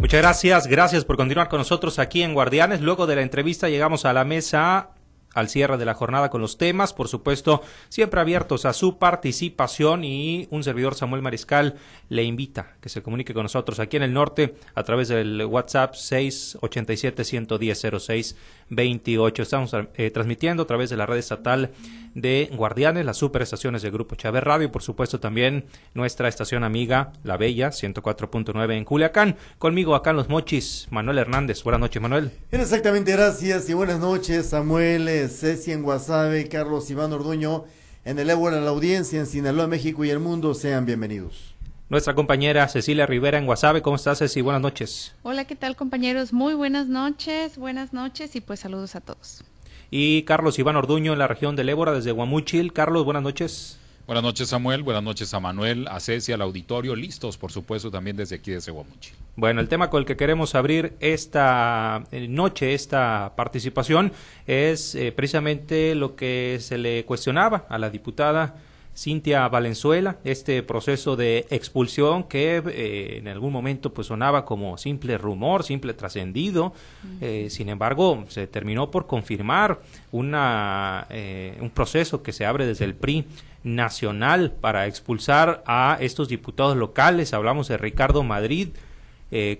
Muchas gracias, gracias por continuar con nosotros aquí en Guardianes. Luego de la entrevista llegamos a la mesa al cierre de la jornada con los temas, por supuesto, siempre abiertos a su participación y un servidor Samuel Mariscal le invita que se comunique con nosotros aquí en el norte a través del WhatsApp 687 110 0628 Estamos eh, transmitiendo a través de la red estatal de Guardianes, las superestaciones del Grupo Chávez Radio y por supuesto también nuestra estación amiga La Bella 104.9 en Culiacán. Conmigo acá en Los Mochis, Manuel Hernández. Buenas noches, Manuel. Exactamente, gracias y buenas noches, Samuel, Ceci en Guasave, Carlos Iván Orduño en el Ébola, la audiencia en Sinaloa, México y el mundo. Sean bienvenidos. Nuestra compañera Cecilia Rivera en Guasave. ¿Cómo estás, Ceci? Buenas noches. Hola, ¿qué tal, compañeros? Muy buenas noches, buenas noches y pues saludos a todos y Carlos Iván Orduño en la región del Ébora desde Guamúchil. Carlos, buenas noches. Buenas noches Samuel, buenas noches a Manuel, a Ceci, al auditorio, listos por supuesto también desde aquí desde Guamuchil. Bueno, el tema con el que queremos abrir esta eh, noche, esta participación, es eh, precisamente lo que se le cuestionaba a la diputada Cintia Valenzuela, este proceso de expulsión que eh, en algún momento pues sonaba como simple rumor, simple trascendido, eh, sin embargo se terminó por confirmar una, eh, un proceso que se abre desde el PRI nacional para expulsar a estos diputados locales, hablamos de Ricardo Madrid,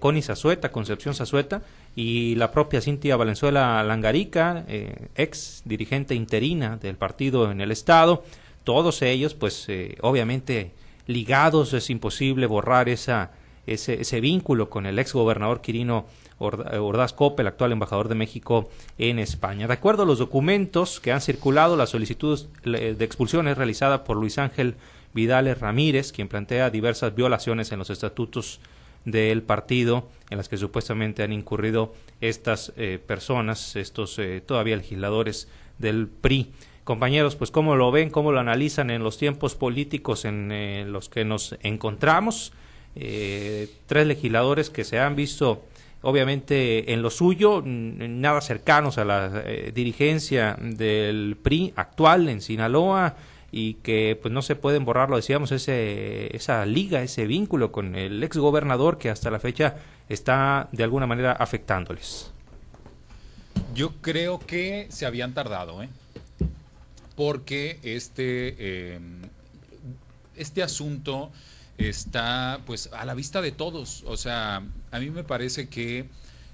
Connie Zazueta, Concepción Zazueta, y la propia Cintia Valenzuela Langarica, ex dirigente interina del partido en el Estado, todos ellos, pues eh, obviamente ligados, es imposible borrar esa, ese, ese vínculo con el ex gobernador Quirino Ordaz Cope, el actual embajador de México en España. De acuerdo a los documentos que han circulado, la solicitud de expulsión es realizada por Luis Ángel Vidales Ramírez, quien plantea diversas violaciones en los estatutos del partido en las que supuestamente han incurrido estas eh, personas, estos eh, todavía legisladores del PRI. Compañeros, pues cómo lo ven, cómo lo analizan en los tiempos políticos en eh, los que nos encontramos. Eh, tres legisladores que se han visto obviamente en lo suyo, nada cercanos a la eh, dirigencia del PRI actual en Sinaloa y que pues no se pueden borrar, lo decíamos, ese, esa liga, ese vínculo con el ex gobernador que hasta la fecha está de alguna manera afectándoles. Yo creo que se habían tardado, ¿eh? porque este, em, este asunto está pues a la vista de todos. O sea, a mí me parece que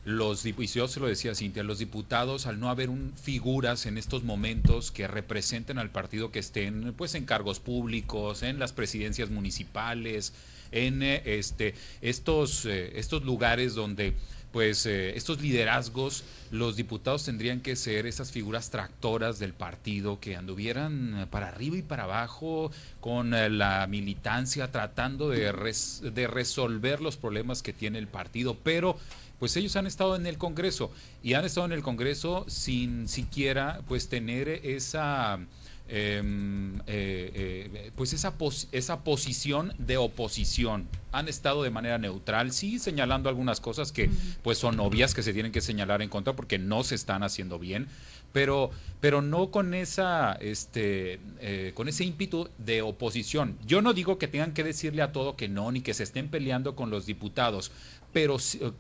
los y yo se lo decía Cintia, los diputados al no haber un, figuras en estos momentos que representen al partido que estén pues en cargos públicos, en las presidencias municipales, en eh, este estos eh, estos lugares donde pues eh, estos liderazgos, los diputados tendrían que ser esas figuras tractoras del partido que anduvieran para arriba y para abajo con la militancia tratando de, de resolver los problemas que tiene el partido, pero pues ellos han estado en el Congreso y han estado en el Congreso sin siquiera pues tener esa Em, eh, eh, pues esa, esa posición de oposición. Han estado de manera neutral, sí, señalando algunas cosas que pues son obvias que se tienen que señalar en contra porque no se están haciendo bien, pero, pero no con esa, este, eh, con ese ímpetu de oposición. Yo no digo que tengan que decirle a todo que no, ni que se estén peleando con los diputados, pero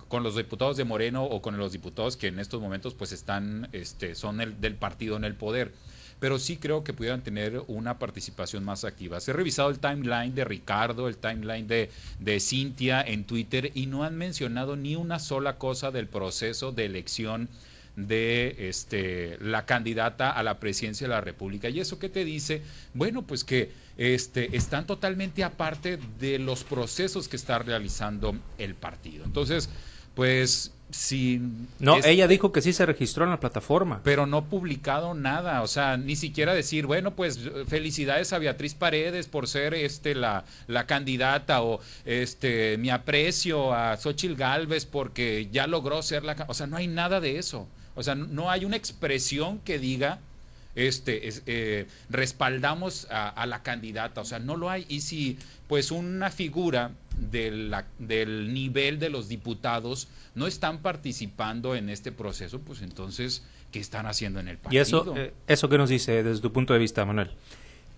con los diputados de Moreno o con los diputados que en estos momentos pues están, este, son el, del partido en el poder pero sí creo que pudieran tener una participación más activa. Se ha revisado el timeline de Ricardo, el timeline de, de Cintia en Twitter y no han mencionado ni una sola cosa del proceso de elección de este la candidata a la presidencia de la República. ¿Y eso qué te dice? Bueno, pues que este están totalmente aparte de los procesos que está realizando el partido. Entonces, pues si no ella dijo que sí se registró en la plataforma. Pero no publicado nada o sea ni siquiera decir bueno pues felicidades a Beatriz Paredes por ser este la, la candidata o este mi aprecio a Xochil Gálvez porque ya logró ser la o sea no hay nada de eso. O sea no hay una expresión que diga este eh, respaldamos a, a la candidata o sea no lo hay y si pues una figura del nivel de los diputados no están participando en este proceso, pues entonces, ¿qué están haciendo en el partido? ¿Y eso, eh, eso qué nos dice desde tu punto de vista, Manuel?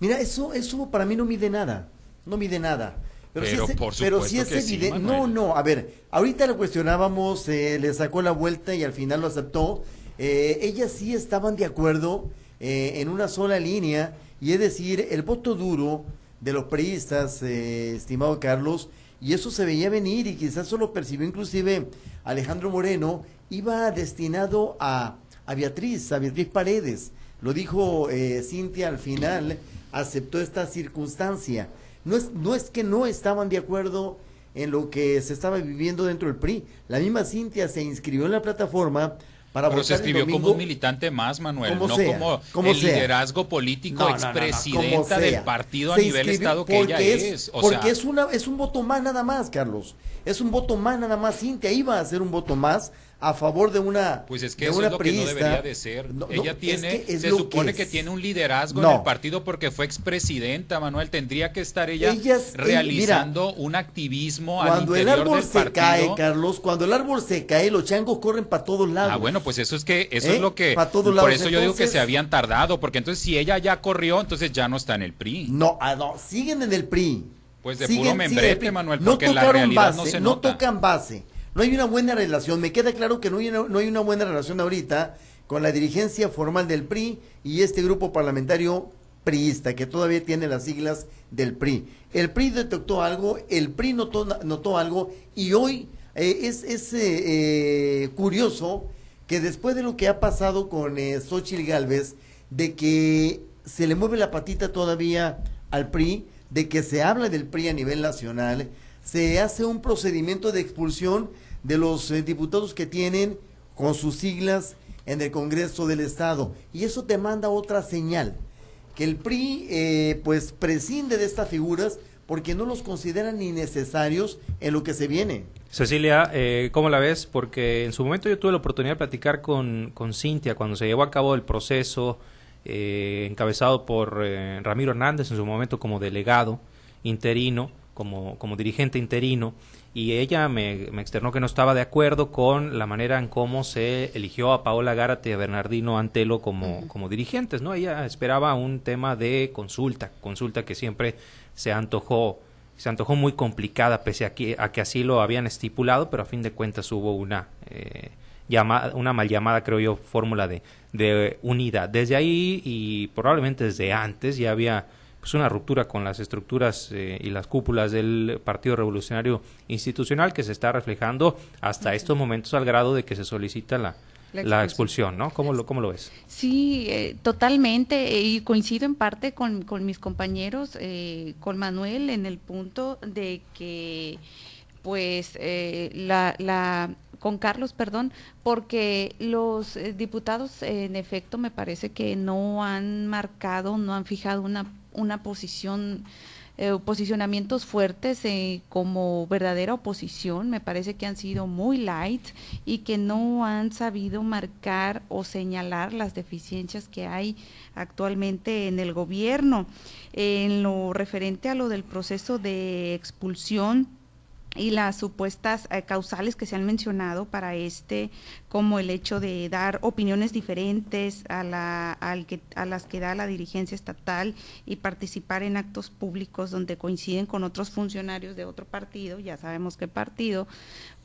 Mira, eso, eso para mí no mide nada, no mide nada. Pero, por supuesto pero es evidente. no, no, a ver, ahorita le cuestionábamos, eh, le sacó la vuelta y al final lo aceptó. Eh, ellas sí estaban de acuerdo eh, en una sola línea, y es decir, el voto duro de los priistas, eh, estimado Carlos, y eso se veía venir y quizás solo percibió inclusive Alejandro Moreno, iba destinado a, a Beatriz, a Beatriz Paredes. Lo dijo eh, Cintia al final, aceptó esta circunstancia. No es, no es que no estaban de acuerdo en lo que se estaba viviendo dentro del PRI. La misma Cintia se inscribió en la plataforma pero se escribió como un militante más, Manuel, no como el liderazgo político expresidenta del partido a nivel estado que ella es. porque es una es un voto más nada más, Carlos. Es un voto más nada más. Cintia iba a ser un voto más a favor de una pues es que eso es lo que no debería de ser. Ella tiene se supone que, tiene un liderazgo en el partido porque fue expresidenta Manuel. Tendría que estar ella realizando un activismo cuando al el árbol se cae Carlos cuando el árbol se cae los changos corren para todos lados. Ah bueno pues eso es que eso es ¿Eh? lo que por eso yo digo que se habían tardado porque entonces si ella ya corrió entonces ya no está en el PRI no ah, no siguen en el PRI pues de puro membrete Manuel porque la realidad no se no tocan base no hay una buena relación. Me queda claro que no hay, una, no hay una buena relación ahorita con la dirigencia formal del PRI y este grupo parlamentario priista que todavía tiene las siglas del PRI. El PRI detectó algo, el PRI notó, notó algo y hoy eh, es, es eh, eh, curioso que después de lo que ha pasado con eh, Xochitl Galvez, de que se le mueve la patita todavía al PRI, de que se habla del PRI a nivel nacional, se hace un procedimiento de expulsión de los eh, diputados que tienen con sus siglas en el Congreso del Estado. Y eso te manda otra señal, que el PRI eh, pues prescinde de estas figuras porque no los consideran ni necesarios en lo que se viene. Cecilia, eh, ¿cómo la ves? Porque en su momento yo tuve la oportunidad de platicar con, con Cintia cuando se llevó a cabo el proceso eh, encabezado por Ramiro Hernández en su momento como delegado interino, como, como dirigente interino, y ella me, me, externó que no estaba de acuerdo con la manera en cómo se eligió a Paola Gárate y a Bernardino Antelo como, como dirigentes, ¿no? Ella esperaba un tema de consulta, consulta que siempre se antojó, se antojó muy complicada, pese a que, a que así lo habían estipulado, pero a fin de cuentas hubo una, eh, llamada, una mal llamada, creo yo, fórmula de, de unidad. Desde ahí y probablemente desde antes ya había pues una ruptura con las estructuras eh, y las cúpulas del Partido Revolucionario Institucional que se está reflejando hasta estos momentos al grado de que se solicita la, la expulsión. ¿no? ¿Cómo lo, cómo lo ves? Sí, eh, totalmente, y coincido en parte con, con mis compañeros, eh, con Manuel, en el punto de que, pues, la, la, con Carlos, perdón, porque los diputados, en efecto, me parece que no han marcado, no han fijado una una posición, eh, posicionamientos fuertes eh, como verdadera oposición. Me parece que han sido muy light y que no han sabido marcar o señalar las deficiencias que hay actualmente en el gobierno. En lo referente a lo del proceso de expulsión, y las supuestas eh, causales que se han mencionado para este, como el hecho de dar opiniones diferentes a, la, al que, a las que da la dirigencia estatal y participar en actos públicos donde coinciden con otros funcionarios de otro partido, ya sabemos qué partido,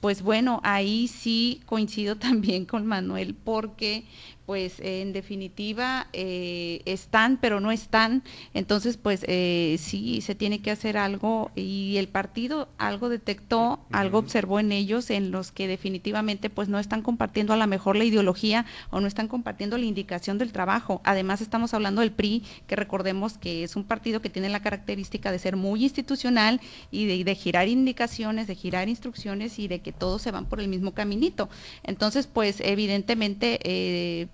pues bueno, ahí sí coincido también con Manuel porque pues en definitiva eh, están pero no están. Entonces pues eh, sí se tiene que hacer algo y el partido algo detectó algo observó en ellos en los que definitivamente pues no están compartiendo a lo mejor la ideología o no están compartiendo la indicación del trabajo. Además estamos hablando del PRI que recordemos que es un partido que tiene la característica de ser muy institucional y de, de girar indicaciones de girar instrucciones y de que todos se van por el mismo caminito. Entonces pues evidentemente eh,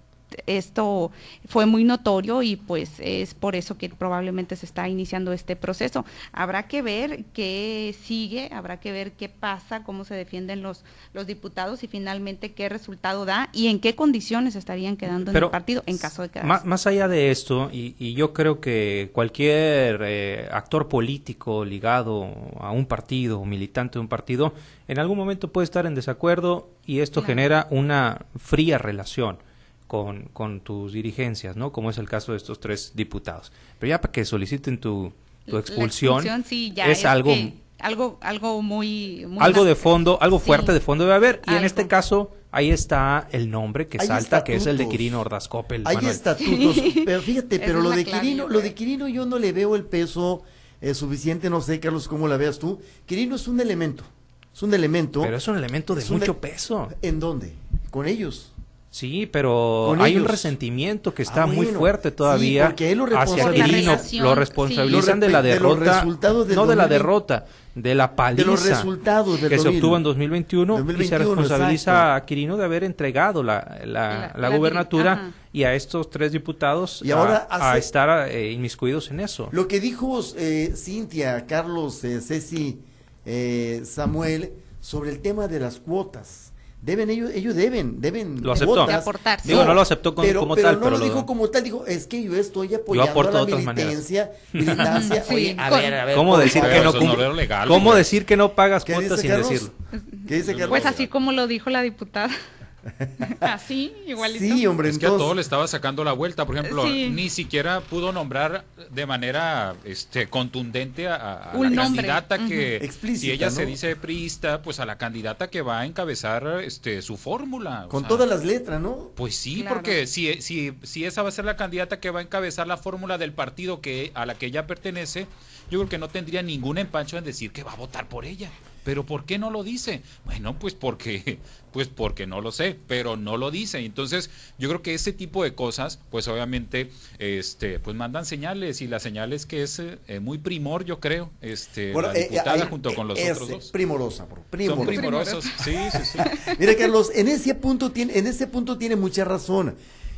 esto fue muy notorio y pues es por eso que probablemente se está iniciando este proceso. Habrá que ver qué sigue, habrá que ver qué pasa, cómo se defienden los, los diputados y finalmente qué resultado da y en qué condiciones estarían quedando en el partido en caso de quedarse. Más, más allá de esto, y, yo creo que cualquier eh, actor político ligado a un partido, militante de un partido, en algún momento puede estar en desacuerdo y esto genera una fría relación con, con tus dirigencias, ¿no? Como es el caso de estos tres diputados. Pero ya para que soliciten tu, tu expulsión, es, algo algo algo muy, muy algo de fondo, algo Sí. fuerte de fondo debe haber. Y en este caso, ahí está el nombre que Hay salta, que es el de. Quirino Ordaz Coppel. Hay Manuel. estatutos, pero fíjate, pero lo de clave, Quirino, yo lo de. Quirino yo no le veo el peso eh, suficiente, no sé, Carlos, cómo la veas tú. Quirino es un elemento, es un elemento. Pero es un elemento de mucho peso. ¿En dónde? Con ellos. Sí, pero Con hay un resentimiento que está Ah, muy bueno. fuerte Sí, todavía porque él lo hacia responsabiliza- Quirino. Lo sí. responsabilizan de la re- de los derrota, del no de la 2020. derrota, de la paliza De los resultados del que se 2000. obtuvo en 2021, y se 2021, responsabiliza exacto. a Quirino de haber entregado la, la, La- la la gubernatura ajá. y a estos tres diputados Y ahora a, a hace- estar eh, inmiscuidos en eso. Lo que dijo eh, Cintia, Carlos, eh, Ceci, eh, Samuel, sobre el tema de las cuotas. Deben ellos, ellos deben, deben Lo aceptó. aportar, sí. Digo, no lo aceptó con- pero, como pero tal, no pero lo lo- dijo como tal, dijo, es que yo estoy apoyando a la militancia, militancia. Sí, Oye, a ver, a ver. ¿Cómo decir que no cum- legal, ¿Cómo decir que no pagas ¿Qué cuotas sin Carlos? decirlo? ¿Qué dice Carlos? Pues así como lo dijo la diputada. así, igualito. Sí, hombre, Es que a todo le estaba sacando la vuelta. Por ejemplo, Sí. ni siquiera pudo nombrar de manera este, contundente a, la nombre. candidata que, Explícita, si ella ¿no? se dice priista, pues a la candidata que va a encabezar este, su fórmula. o con sea, todas las letras, ¿no? Pues sí, Claro. porque si, si, si esa va a ser la candidata que va a encabezar la fórmula del partido que a la que ella pertenece, yo creo que no tendría ningún empacho en decir que va a votar por ella. Pero ¿por qué no lo dice? Bueno, pues porque, pues porque no lo sé, pero no lo dice. Entonces, yo creo que ese tipo de cosas, pues obviamente, este, pues mandan señales y la señal es que es eh, muy primor, yo creo, este, Bueno, la eh, diputada ahí, junto con los otros dos. Primorosa, bro, Son primorosa. primorosos, sí, sí, sí. Mira, Carlos, en ese punto tiene, en ese punto tiene mucha razón.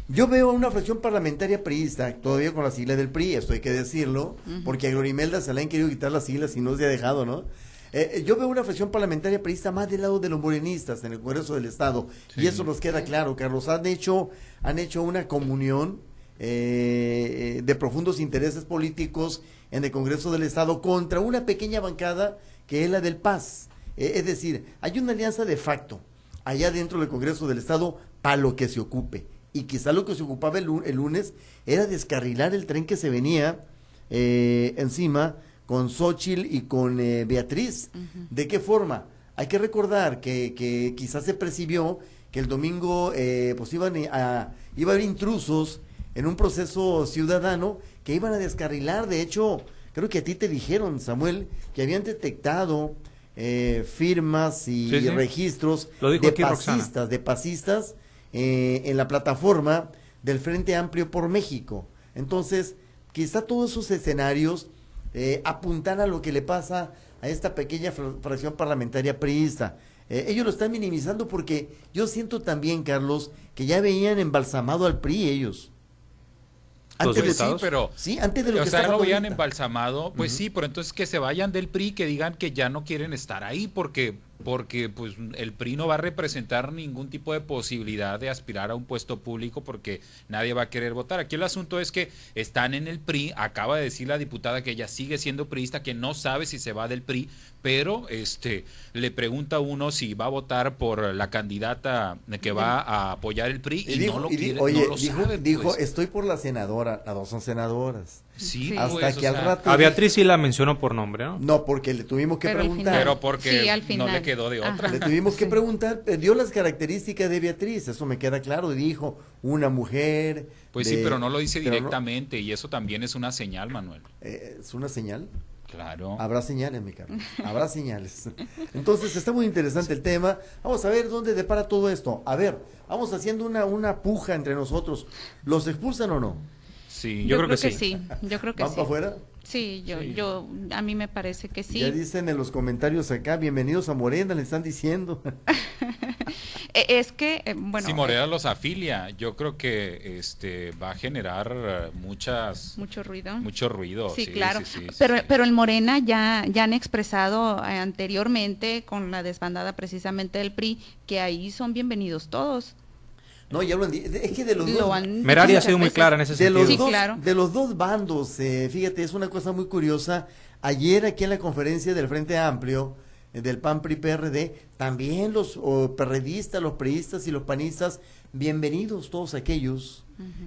Yo veo una fracción parlamentaria priista, todavía con la sigla del PRI, esto hay que decirlo, porque a Glorimelda se le han querido quitar las siglas y no se ha dejado, ¿no? Eh, eh, yo veo una fracción parlamentaria priista más del lado de los morenistas en el Congreso del Estado, y eso nos queda claro, Carlos. Han hecho, han hecho una comunión eh, eh, de profundos intereses políticos en el Congreso del Estado contra una pequeña bancada que es la del Paz. Eh, es decir, hay una alianza de facto allá dentro del Congreso del Estado para lo que se ocupe. Y quizá lo que se ocupaba el, el lunes era descarrilar el tren que se venía eh, encima con Xochitl y con eh, Beatriz. ¿De qué forma? Hay que recordar que, que quizás se percibió que el domingo eh, pues iban a, iba a haber intrusos en un proceso ciudadano que iban a descarrilar. De hecho, creo que a ti te dijeron, Samuel, que habían detectado eh, firmas y Sí, sí. registros de pasistas, de pasistas eh, en la plataforma del Frente Amplio por México. Entonces, quizá todos esos escenarios eh, apuntan a lo que le pasa a esta pequeña fra- fracción parlamentaria priista. Eh, ellos lo están minimizando porque yo siento también, Carlos, que ya veían embalsamado al PRI ellos. ¿Los Antes de-? Sí, pero Sí, antes de lo o que sea, lo veían ahorita. embalsamado, pues sí, pero entonces que se vayan del PRI, que digan que ya no quieren estar ahí, porque, porque pues el PRI no va a representar ningún tipo de posibilidad de aspirar a un puesto público porque nadie va a querer votar. Aquí el asunto es que están en el PRI, acaba de decir la diputada que ella sigue siendo priista, que no sabe si se va del PRI, pero este le pregunta a uno si va a votar por la candidata que va a apoyar el PRI y, Y dijo, no lo y quiere, oye, no lo dijo, sabe, dijo, pues. estoy por la senadora, las dos son senadoras. Sí. Hasta pues, que al sea, rato... A Beatriz sí la mencionó por nombre, ¿no? No, porque le tuvimos que Pero preguntar. final. Pero porque Sí, al no le quedó de otra. Ajá. Le tuvimos que Sí. preguntar, eh, dio las características de Beatriz, eso me queda claro, y dijo, una mujer. Pues de- sí, pero no lo dice pero no- directamente y eso también es una señal, Manuel. eh, es una señal. Claro. Habrá señales, mi Carlos. Habrá señales. Entonces, está muy interesante el tema. Vamos a ver dónde depara todo esto. A ver, vamos haciendo una, una puja entre nosotros. ¿Los expulsan o no? Sí, Yo Yo, creo creo, que que, sí. sí. Yo creo que ¿Van sí. para afuera? Sí, yo, Sí. yo, a mí me parece que sí. Ya dicen en los comentarios acá, bienvenidos a Morena, le están diciendo. Eh, Es que, eh, bueno, si Morena los afilia, yo creo que este va a generar eh, muchas mucho ruido. mucho ruido. Sí, claro. sí, sí, sí, pero, sí. pero el Morena ya, ya han expresado eh, anteriormente con la desbandada precisamente del PRI que ahí son bienvenidos todos. No, ya lo han di- Es que de los Lo dos. Merari ha sido muy clara en ese de sentido. los, Sí, dos, claro. de los dos bandos, eh, fíjate, es una cosa muy curiosa. Ayer aquí en la conferencia del Frente Amplio, eh, del PAN PRI PRD, también los o, perredistas, los priistas y los panistas, bienvenidos todos aquellos.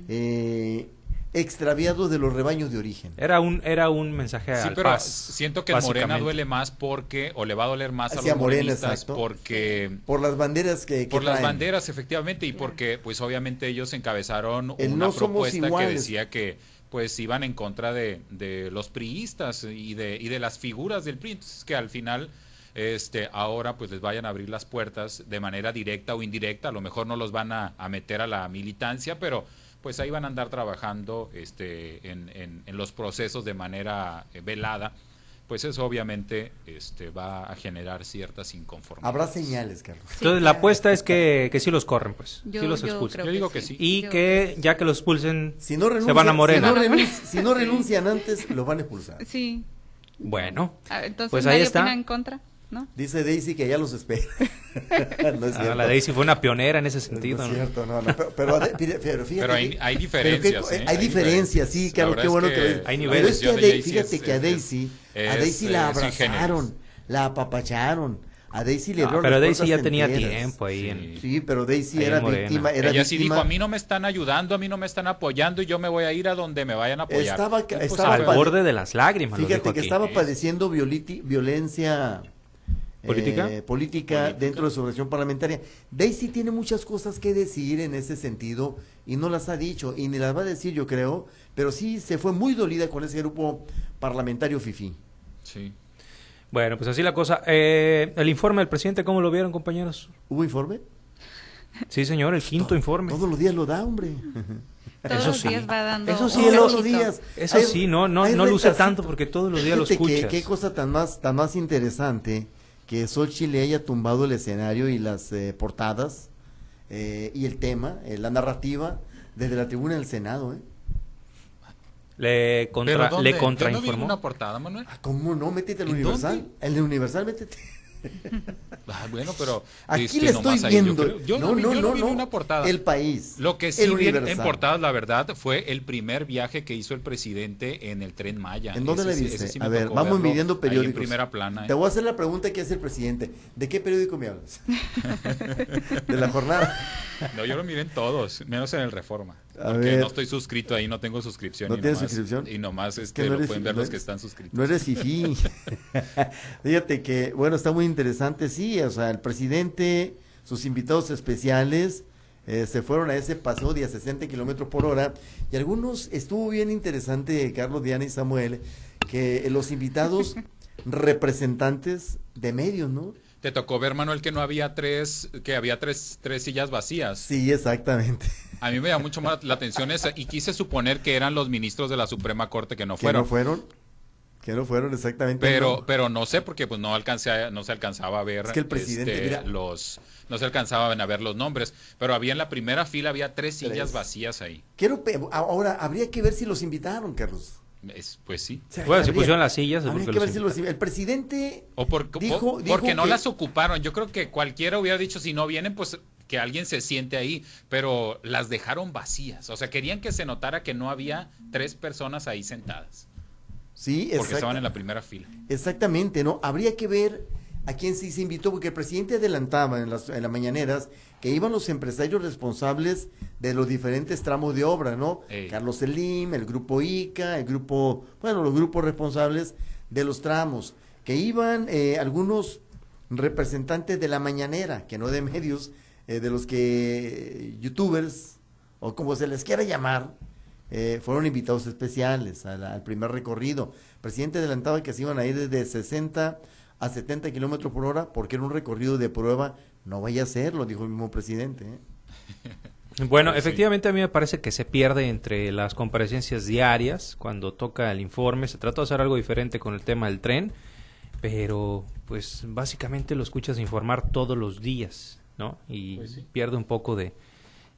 Eh, extraviados de los rebaños de origen. Era un, era un mensaje Sí, al pero paz, siento que Morena duele más porque, o le va a doler más a los Morena, morenistas exacto. porque Por las banderas que, que por las banderas efectivamente y porque pues obviamente ellos encabezaron El una no propuesta que decía que pues iban en contra de, de los priistas y de, y de las figuras del PRI, entonces que al final este ahora pues les vayan a abrir las puertas de manera directa o indirecta, a lo mejor no los van a, a meter a la militancia, pero pues ahí van a andar trabajando este en, en- en los procesos de manera eh, velada, pues eso obviamente este va a generar ciertas inconformidades. Habrá señales, Carlos. Sí, Entonces la apuesta es que, que sí los corren, pues. Yo- sí los yo expulsen. Yo digo que sí. Y Yo que ya que los expulsen, Si no renuncian, se van a Morena. Si no, renunci- si no renuncian antes, los van a expulsar. Sí. Bueno, Ah, Entonces Pues ahí nadie está. en contra, ¿no? Dice Daisy que ya los espera. no es ah, cierto. la Daisy fue una pionera en ese No sentido. es ¿no? cierto, no, no, pero, pero, pero fíjate Pero hay, que- hay pero diferencias. co- ¿eh? hay diferencias, sí, La claro, qué es bueno que, que. Hay Pero niveles. es que a Daisy fíjate es- que a es- Daisy, a es, Daisy la abrazaron, la apapacharon, a Daisy le No, abrieron pero las Daisy ya tenía enteras. tiempo ahí. En, Sí. Sí, pero Daisy Ahí era víctima, era Ella sí víctima. dijo, a mí no me están ayudando, a mí no me están apoyando y yo me voy a ir a donde me vayan a apoyar. Estaba- pues, estaba al borde de las lágrimas. lo Fíjate dijo que aquí. estaba Sí. padeciendo violiti- violencia eh, ¿Política? política, Política. dentro de su organización parlamentaria. Daisy tiene muchas cosas que decir en ese sentido y no las ha dicho y ni las va a decir yo creo, pero sí se fue muy dolida con ese grupo parlamentario FIFI. Sí. Bueno, pues así la cosa. Eh, el informe del presidente, ¿cómo lo vieron, compañeros? ¿Hubo informe? Sí, señor, el quinto informe. Todos los días lo da, hombre. Todos Eso los sí. días va dando Eso sí, todos los días. Eso Hay- sí, no, no, no luce tanto porque todos los días lo escuchas. Qué cosa tan más, tan más interesante que Xochitl le haya tumbado el escenario y las eh, portadas eh, y el tema, eh, la narrativa, desde la tribuna del Senado. ¿eh? Le, contra, ¿Pero dónde? le Yo no vi contrainformó. una portada, Manuel. Ah, ¿Cómo no? Métete al ¿En Universal. dónde? El Universal, métete. Ah, bueno, pero Aquí este, le estoy nomás ahí, yo viendo. Yo, no, no, vi, yo no, no vi no. una portada. El país. Lo que sí vi en- portadas, la verdad, fue el primer viaje que hizo el presidente en el Tren Maya. ¿En dónde Ese le viste? sí a ver, vamos midiendo periódicos. en primera plana. ¿eh? Te voy a hacer la pregunta que hace el presidente. ¿De qué periódico me hablas? de la jornada. No, yo lo miré en todos, menos en el Reforma. A porque ver. no estoy suscrito ahí, no tengo suscripción. ¿No tienes nomás- suscripción? Y nomás Es este, lo pueden ver los que están suscritos. No eres fifí. Fíjate que, bueno, está muy interesante, sí, o sea, el presidente, sus invitados especiales, eh, se fueron a ese paseo de a 60 kilómetros por hora, y algunos, estuvo bien interesante, Carlos, Diana y Samuel, que los invitados representantes de medios, ¿no? Te tocó ver, Manuel, que no había tres, que había tres, tres sillas vacías. Sí, exactamente. A mí me llamó mucho más la atención esa y quise suponer que eran los ministros de la Suprema Corte que no Que fueron. no fueron, que no fueron exactamente. Pero, no. pero no sé porque pues no alcancé no se alcanzaba a ver Es que el presidente, este, mira. los no se alcanzaban a ver los nombres, pero había en la primera fila había tres sillas Tres. vacías ahí. Quiero, ahora, habría que ver si los invitaron, Carlos. Es- pues sí. O sea, Bueno, si habría- pusieron las sillas, habría que ver si los El presidente O por- Dijo- por- dijo porque no que- las ocuparon. Yo creo que cualquiera hubiera dicho si no vienen pues que alguien se siente ahí, pero las dejaron vacías. O sea, querían que se notara que no había tres personas ahí sentadas, Sí, porque estaban en la primera fila. exactamente, ¿no? Habría que ver a quién sí se invitó, porque el presidente adelantaba en las, en las mañaneras que iban los empresarios responsables de los diferentes tramos de obra, ¿no? Ey. Carlos Selim, el grupo ICA, el grupo, bueno, los grupos responsables de los tramos, que iban eh, algunos representantes de la mañanera, que no de medios, eh, de los que youtubers, o como se les quiera llamar, eh, fueron invitados especiales al, al primer recorrido. El presidente adelantaba que se iban a ir desde 60 a 70 kilómetros por hora porque era un recorrido de prueba. No vaya a ser, lo dijo el mismo presidente. ¿eh? Bueno, Sí. efectivamente a mí me parece que se pierde entre las comparecencias diarias cuando toca el informe. Se trata de hacer algo diferente con el tema del tren, pero pues básicamente lo escuchas informar todos los días, ¿no? Y Pues sí. pierde un poco de,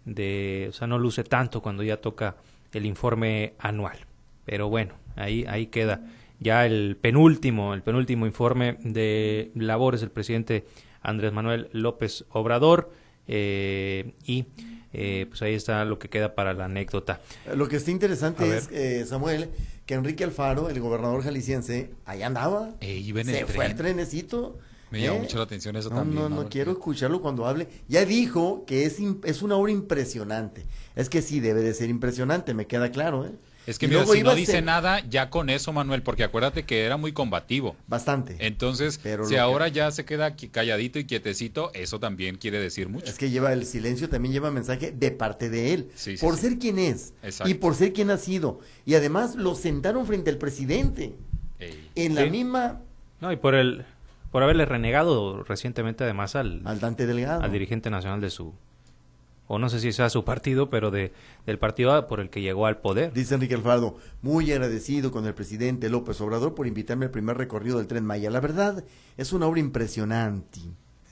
de, o sea, no luce tanto cuando ya toca el informe anual. Pero bueno, ahí, ahí queda ya el penúltimo, el penúltimo informe de labores del presidente Andrés Manuel López Obrador eh, y eh, pues ahí está lo que queda para la anécdota. Eh, Lo que está interesante es, eh, Samuel, que Enrique Alfaro, el gobernador jalisciense, allá andaba. E iba en se el fue al tren. trenecito. Me llama ¿Eh? mucho la atención eso No, también. no, no Manuel. quiero escucharlo cuando hable. Ya dijo que es, im- es una obra impresionante. Es que sí, debe de ser impresionante, me queda claro, ¿eh? Es que mira, luego si no dice ser- nada, ya con eso, Manuel, porque acuérdate que era muy combativo. Bastante. Entonces, Pero si que- ahora ya se queda calladito y quietecito, eso también quiere decir mucho. Es que lleva el silencio, también lleva mensaje de parte de él. Sí, sí, por sí. ser quien es. Exacto. Y por ser quien ha sido. Y además lo sentaron frente al presidente. Ey. En la Sí. misma. No, y por el por haberle renegado recientemente además al, Al Dante Delgado. al dirigente nacional de su o no sé si sea su partido, pero de del partido por el que llegó al poder. Dice Enrique Alfaro, muy agradecido con el presidente López Obrador por invitarme al primer recorrido del tren Maya. La verdad, es una obra impresionante.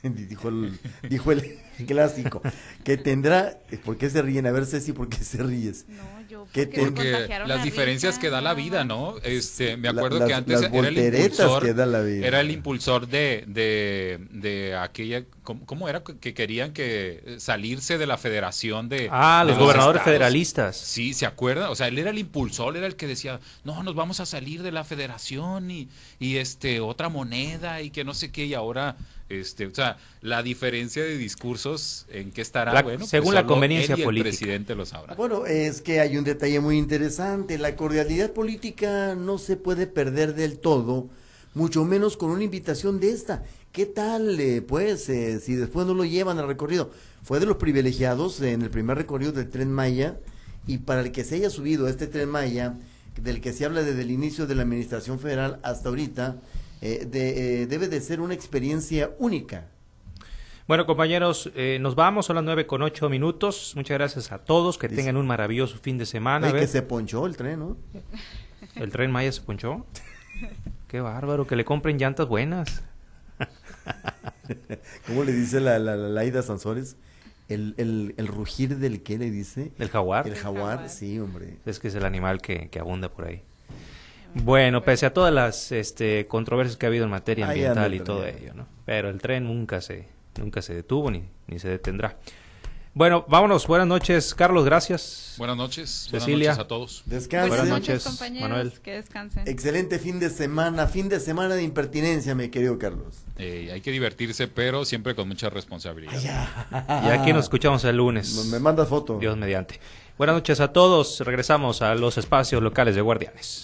dijo el, dijo el clásico, que tendrá, ¿por qué se ríen? A ver, Ceci, ¿por qué se ríes? No, yo ¿Qué porque te- Porque las la diferencias risa, que da la vida, no. Este, me La- acuerdo las- que antes las era el impulsor, que da la vida. era el impulsor de, de, de aquella, ¿cómo, cómo era que querían que eh, salirse de la federación de Ah, de los gobernadores estados? federalistas. Sí, ¿se acuerda? O sea, él era el impulsor, era el que decía, no, nos vamos a salir de la federación y, y este, otra moneda y que no sé qué, y ahora, este, o sea, la diferencia de discursos en qué estará, La- bueno, pues según la conveniencia él y política. el presidente lo sabrá. Bueno, es que hay un detalle muy interesante. La cordialidad política no se puede perder del todo, mucho menos con una invitación de esta. ¿Qué tal, eh, pues, eh, si después no lo llevan al recorrido? Fue de los privilegiados en el primer recorrido del tren Maya y para el que se haya subido a este tren Maya, del que se habla desde el inicio de la administración federal hasta ahorita, eh, de- eh, debe de ser una experiencia única. Bueno, compañeros, eh, nos vamos, son las nueve con ocho minutos. Muchas gracias a todos, que Dice- tengan un maravilloso fin de semana. A Ay, que se ponchó el tren, ¿no? ¿El tren Maya se ponchó? Qué bárbaro, que le compren llantas buenas. ¿Cómo le dice la, la, la Laida Sansores? El, el, el rugir del qué le dice? ¿El jaguar? El El jaguar, jaguar. sí, hombre. Es que es el animal que, que abunda por ahí. Bueno, pese a todas las este, controversias que ha habido en materia ambiental y todo ello, ¿no? Pero el tren nunca se, nunca se detuvo ni, ni se detendrá. Bueno, vámonos. Buenas noches, Carlos, gracias. Buenas noches, Cecilia. buenas noches a todos. Descanse. Buenas noches, compañeros. Manuel. Que descansen. Excelente fin de semana, fin de semana de impertinencia, mi querido Carlos. Eh, hay que divertirse, pero siempre con mucha responsabilidad. Y aquí nos escuchamos el lunes. Me mandas foto. Dios mediante. Buenas noches a todos. Regresamos a los espacios locales de Guardianes.